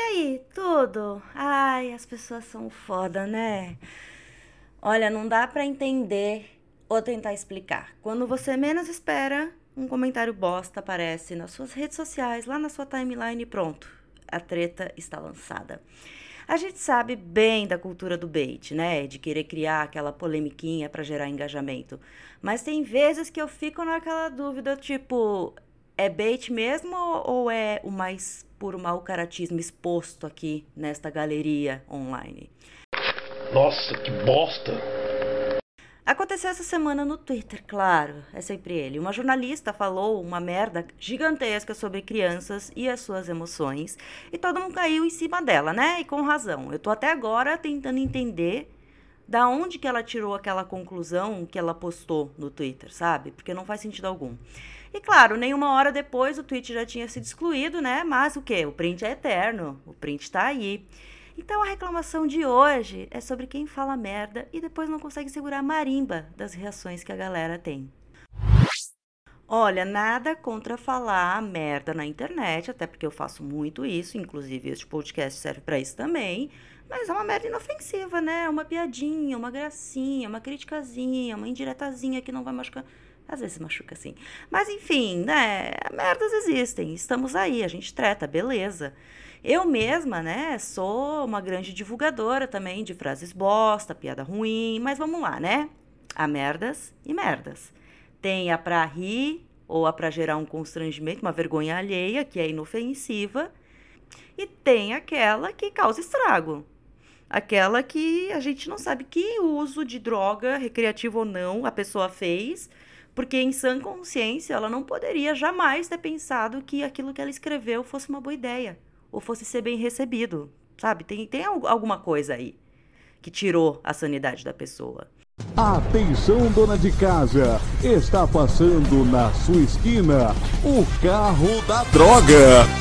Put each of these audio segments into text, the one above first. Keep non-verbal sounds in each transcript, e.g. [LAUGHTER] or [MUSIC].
E aí, tudo? Ai, as pessoas são foda, né? Olha, não dá para entender ou tentar explicar. Quando você menos espera, um comentário bosta aparece nas suas redes sociais, lá na sua timeline e pronto. A treta está lançada. A gente sabe bem da cultura do bait, né? De querer criar aquela polemiquinha para gerar engajamento. Mas tem vezes que eu fico naquela dúvida, tipo, é bait mesmo ou é o mais puro mau caratismo exposto aqui nesta galeria online? Nossa, que bosta! Aconteceu essa semana no Twitter, claro, é sempre ele. Uma jornalista falou uma merda gigantesca sobre crianças e as suas emoções, e todo mundo caiu em cima dela, né? E com razão. Eu tô até agora tentando entender da onde que ela tirou aquela conclusão que ela postou no Twitter, sabe? Porque não faz sentido algum. E claro, nenhuma hora depois o tweet já tinha sido excluído, né? Mas o que? O print é eterno, o print tá aí. Então a reclamação de hoje é sobre quem fala merda e depois não consegue segurar a marimba das reações que a galera tem. Olha, nada contra falar merda na internet, até porque eu faço muito isso, inclusive este podcast serve para isso também. Mas é uma merda inofensiva, né? Uma piadinha, uma gracinha, uma criticazinha, uma indiretazinha que não vai machucar. Às vezes machuca sim. Mas enfim, né? Merdas existem, estamos aí, a gente treta, beleza. Eu mesma, né, sou uma grande divulgadora também de frases bosta, piada ruim, mas vamos lá, né? Há merdas e merdas. Tem a pra rir ou a pra gerar um constrangimento, uma vergonha alheia, que é inofensiva, e tem aquela que causa estrago. Aquela que a gente não sabe que uso de droga, recreativo ou não, a pessoa fez, porque em sã consciência ela não poderia jamais ter pensado que aquilo que ela escreveu fosse uma boa ideia ou fosse ser bem recebido, sabe? Tem, tem alguma coisa aí que tirou a sanidade da pessoa. Atenção, dona de casa! Está passando na sua esquina o carro da droga!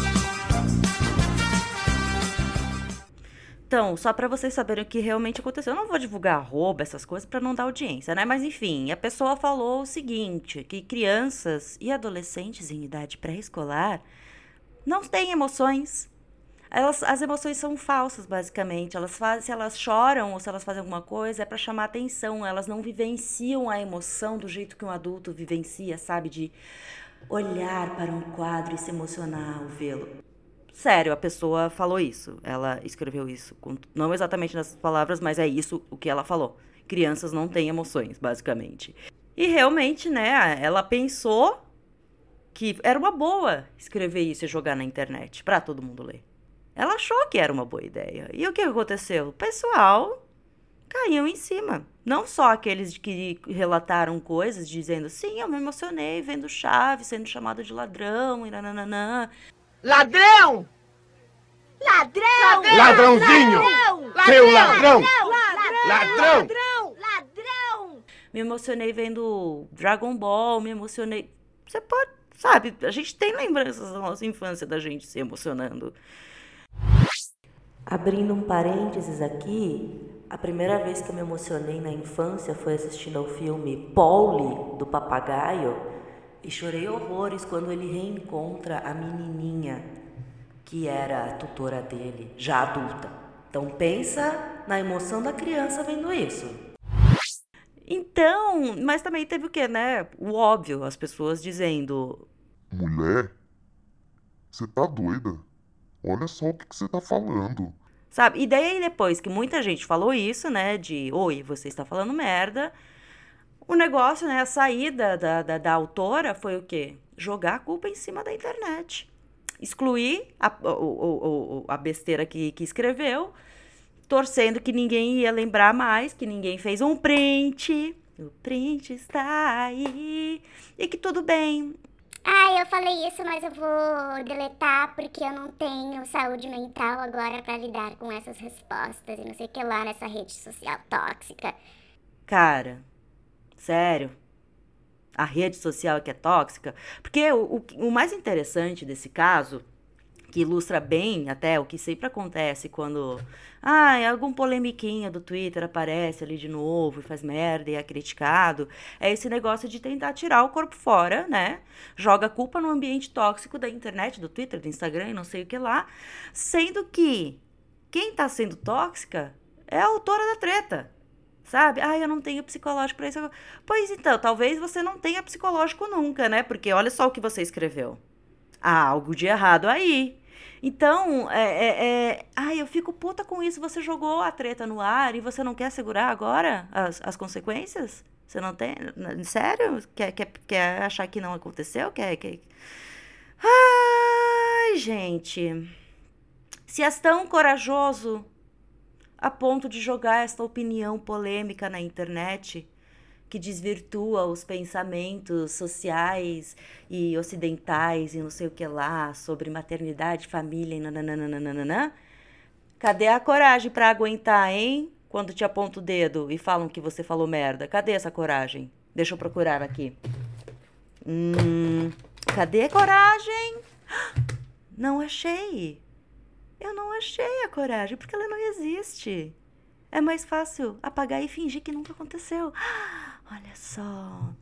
Então, só para vocês saberem o que realmente aconteceu, eu não vou divulgar roubo, essas coisas, para não dar audiência, né? Mas enfim, a pessoa falou o seguinte: que crianças e adolescentes em idade pré-escolar não têm emoções, elas, as emoções são falsas, basicamente. Elas fazem, se elas choram ou se elas fazem alguma coisa, é para chamar atenção. Elas não vivenciam a emoção do jeito que um adulto vivencia, sabe? De olhar para um quadro e se emocionar ao vê-lo. Sério, a pessoa falou isso. Ela escreveu isso. Não exatamente nessas palavras, mas é isso o que ela falou. Crianças não têm emoções, basicamente. E realmente, né, ela pensou que era uma boa escrever isso e jogar na internet para todo mundo ler. Ela achou que era uma boa ideia. E o que aconteceu? O pessoal caiu em cima. Não só aqueles que relataram coisas dizendo, sim, eu me emocionei vendo Chaves sendo chamado de ladrão e nananã. Ladrão! Ladrão! Ladrãozinho! Seu ladrão! Ladrão! Ladrão! Ladrão! Me emocionei vendo Dragon Ball, me emocionei. Você pode, sabe, a gente tem lembranças da nossa infância da gente se emocionando. Abrindo um parênteses aqui, a primeira vez que eu me emocionei na infância foi assistindo ao filme Polly, do papagaio, e chorei horrores quando ele reencontra a menininha que era a tutora dele, já adulta. Então pensa na emoção da criança vendo isso. Então, mas também teve o que, né? O óbvio, as pessoas dizendo: Mulher, você tá doida? Olha só o que você tá falando. Sabe? E daí depois que muita gente falou isso, né? De oi, você está falando merda. O negócio, né? A saída da, da, da autora foi o quê? Jogar a culpa em cima da internet. Excluir a, o, o, a besteira que, que escreveu, torcendo que ninguém ia lembrar mais, que ninguém fez um print. O print está aí. E que tudo bem. Ah, eu falei isso, mas eu vou deletar porque eu não tenho saúde mental agora para lidar com essas respostas e não sei o que lá nessa rede social tóxica. Cara, sério? A rede social é que é tóxica? Porque o, o, o mais interessante desse caso que ilustra bem até o que sempre acontece quando ah, algum polemiquinha do Twitter aparece ali de novo e faz merda e é criticado, é esse negócio de tentar tirar o corpo fora, né? Joga a culpa no ambiente tóxico da internet, do Twitter, do Instagram e não sei o que lá, sendo que quem tá sendo tóxica é a autora da treta. Sabe? Ah, eu não tenho psicológico para isso. Pois então, talvez você não tenha psicológico nunca, né? Porque olha só o que você escreveu. Há algo de errado aí. Então, é, é, é... Ai, eu fico puta com isso. Você jogou a treta no ar e você não quer segurar agora as, as consequências? Você não tem. Sério? Quer, quer, quer achar que não aconteceu? Quer, quer... Ai, gente. Se és tão corajoso a ponto de jogar esta opinião polêmica na internet, que desvirtua os pensamentos sociais e ocidentais e não sei o que lá sobre maternidade, família e nananana. Cadê a coragem para aguentar, hein? Quando te aponta o dedo e falam que você falou merda. Cadê essa coragem? Deixa eu procurar aqui. Hum, cadê a coragem? [GASPS] Não achei. Eu não achei a coragem, porque ela não existe. É mais fácil apagar e fingir que nunca aconteceu. [GASPS] Olha só.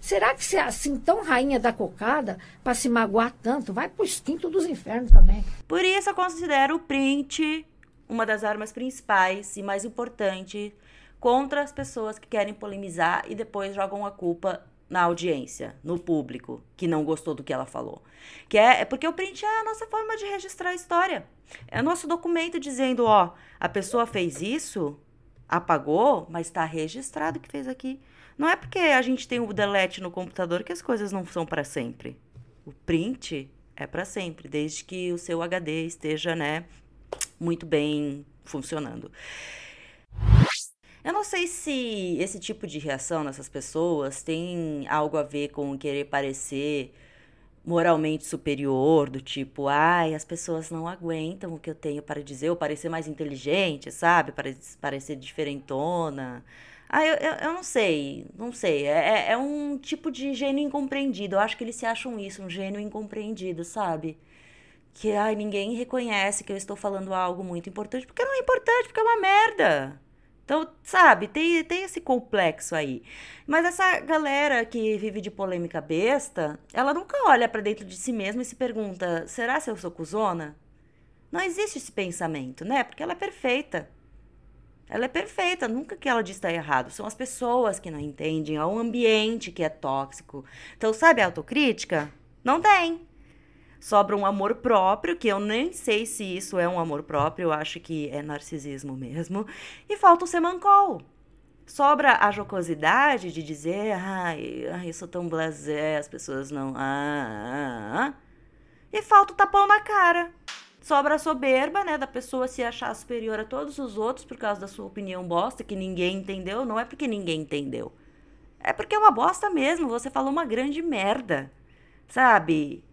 Será que você é assim tão rainha da cocada para se magoar tanto? Vai pro quintos dos infernos também. Por isso eu considero o print uma das armas principais e mais importantes contra as pessoas que querem polemizar e depois jogam a culpa na audiência, no público, que não gostou do que ela falou. Que é, é porque o print é a nossa forma de registrar a história. É o nosso documento dizendo, ó, a pessoa fez isso, apagou, mas está registrado que fez aqui. Não é porque a gente tem o delete no computador que as coisas não são para sempre. O print é para sempre, desde que o seu HD esteja, né, muito bem funcionando. Eu não sei se esse tipo de reação nessas pessoas tem algo a ver com querer parecer moralmente superior, do tipo, ai, as pessoas não aguentam o que eu tenho para dizer, ou parecer mais inteligente, sabe? Parecer diferentona. Ah, eu, eu, eu, não sei, não sei. É, é, é um tipo de gênio incompreendido. Eu acho que eles se acham isso, um gênio incompreendido, sabe? Que, ai, ninguém reconhece que eu estou falando algo muito importante, porque não é importante, porque é uma merda. Então, sabe, tem, tem esse complexo aí. Mas essa galera que vive de polêmica besta, ela nunca olha para dentro de si mesma e se pergunta: será se eu sou cuzona? Não existe esse pensamento, né? Porque ela é perfeita. Ela é perfeita, nunca que ela diz está errado. São as pessoas que não entendem, é o ambiente que é tóxico. Então, sabe a autocrítica? Não tem. Sobra um amor próprio, que eu nem sei se isso é um amor próprio, eu acho que é narcisismo mesmo. E falta o semancol. Sobra a jocosidade de dizer, ai, ai eu sou tão blasé, as pessoas não. Ah, ah, ah. E falta o tapão na cara sobra a soberba, né, da pessoa se achar superior a todos os outros por causa da sua opinião bosta, que ninguém entendeu. Não é porque ninguém entendeu. É porque é uma bosta mesmo. Você falou uma grande merda, sabe?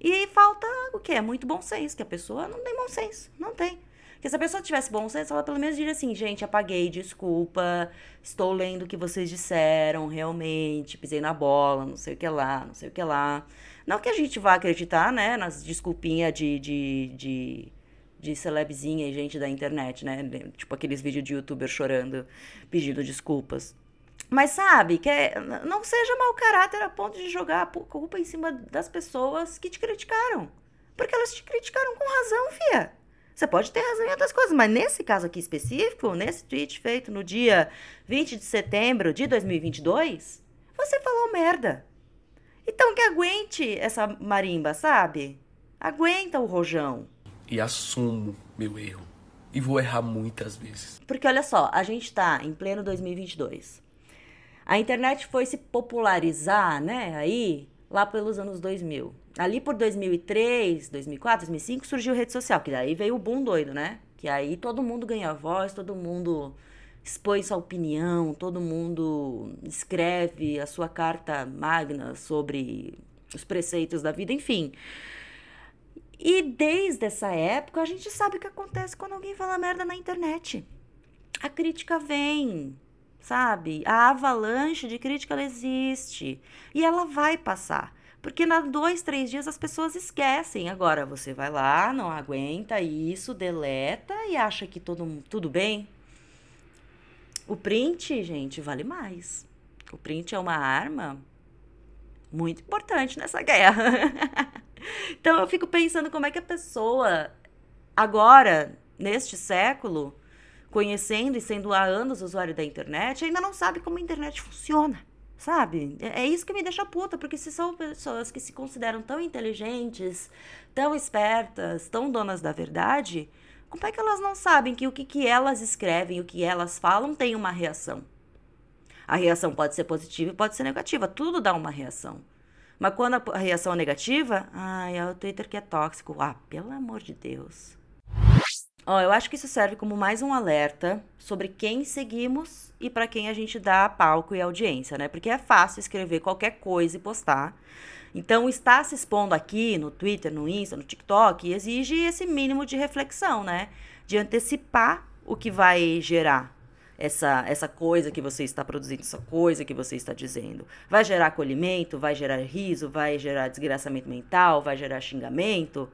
E falta o quê? É muito bom senso, que a pessoa não tem bom senso. Não tem. Porque se a pessoa tivesse bom senso, ela pelo menos diria assim, gente, apaguei, desculpa, estou lendo o que vocês disseram, realmente, pisei na bola, não sei o que lá, não sei o que lá. Não que a gente vá acreditar, né, nas desculpinhas de, de, de, de celebzinha e gente da internet, né? Tipo aqueles vídeos de youtuber chorando, pedindo desculpas. Mas sabe, que é, não seja mau caráter a ponto de jogar a culpa em cima das pessoas que te criticaram. Porque elas te criticaram com razão, fia. Você pode ter razão em outras coisas, mas nesse caso aqui específico, nesse tweet feito no dia 20 de setembro de 2022, você falou merda. Então que aguente essa marimba, sabe? Aguenta o rojão. E assumo meu erro. E vou errar muitas vezes. Porque olha só, a gente tá em pleno 2022. A internet foi se popularizar, né, aí, lá pelos anos 2000. Ali por 2003, 2004, 2005 surgiu rede social, que daí veio o boom doido, né? Que aí todo mundo ganha voz, todo mundo expõe sua opinião, todo mundo escreve a sua carta magna sobre os preceitos da vida, enfim. E desde essa época a gente sabe o que acontece quando alguém fala merda na internet. A crítica vem, sabe? A avalanche de crítica ela existe e ela vai passar. Porque na dois, três dias as pessoas esquecem. Agora você vai lá, não aguenta isso, deleta e acha que todo, tudo bem. O print, gente, vale mais. O print é uma arma muito importante nessa guerra. [LAUGHS] então eu fico pensando como é que a pessoa, agora, neste século, conhecendo e sendo há anos usuário da internet, ainda não sabe como a internet funciona. Sabe? É, é isso que me deixa puta, porque se são pessoas que se consideram tão inteligentes, tão espertas, tão donas da verdade, como é que elas não sabem que o que, que elas escrevem, o que elas falam tem uma reação? A reação pode ser positiva e pode ser negativa, tudo dá uma reação. Mas quando a reação é negativa, ai, é o Twitter que é tóxico. Ah, pelo amor de Deus. Ó, eu acho que isso serve como mais um alerta sobre quem seguimos e para quem a gente dá palco e audiência, né? Porque é fácil escrever qualquer coisa e postar. Então, estar se expondo aqui no Twitter, no Insta, no TikTok, exige esse mínimo de reflexão, né? De antecipar o que vai gerar essa, essa coisa que você está produzindo, essa coisa que você está dizendo. Vai gerar acolhimento, vai gerar riso, vai gerar desgraçamento mental, vai gerar xingamento.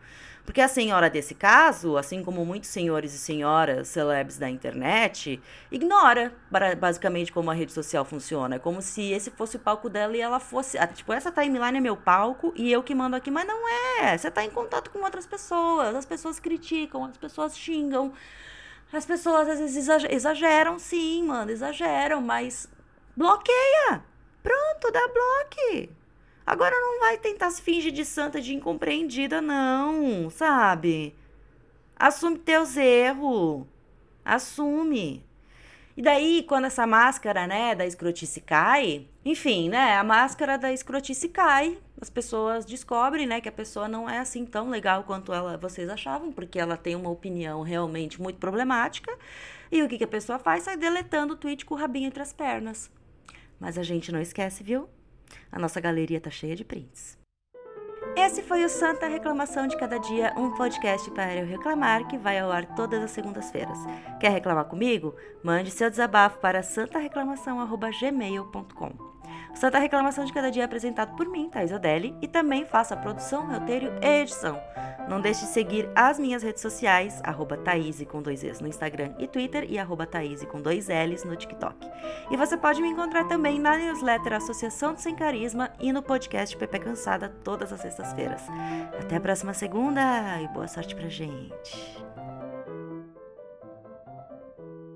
Porque a senhora desse caso, assim como muitos senhores e senhoras celebres da internet, ignora basicamente como a rede social funciona. É como se esse fosse o palco dela e ela fosse. Ah, tipo, essa timeline é meu palco e eu que mando aqui. Mas não é. Você está em contato com outras pessoas. As pessoas criticam, as pessoas xingam. As pessoas às vezes exageram, sim, mano, exageram, mas bloqueia. Pronto, dá bloque. Agora não vai tentar se fingir de santa, de incompreendida, não, sabe? Assume teus erros. Assume. E daí, quando essa máscara, né, da escrotice cai, enfim, né, a máscara da escrotice cai, as pessoas descobrem, né, que a pessoa não é assim tão legal quanto ela, vocês achavam, porque ela tem uma opinião realmente muito problemática. E o que, que a pessoa faz? Sai deletando o tweet com o rabinho entre as pernas. Mas a gente não esquece, viu? A nossa galeria tá cheia de prints. Esse foi o Santa Reclamação de Cada Dia, um podcast para eu reclamar que vai ao ar todas as segundas-feiras. Quer reclamar comigo? Mande seu desabafo para santareclamação.gmail.com. Santa Reclamação de Cada Dia é apresentado por mim, Thais Odelli, e também faço a produção, roteiro e edição. Não deixe de seguir as minhas redes sociais, arroba Thaís com dois Es no Instagram e Twitter e arroba Thaís com dois L's no TikTok. E você pode me encontrar também na newsletter Associação do Sem Carisma e no podcast Pepe Cansada todas as sextas-feiras. Até a próxima segunda e boa sorte pra gente!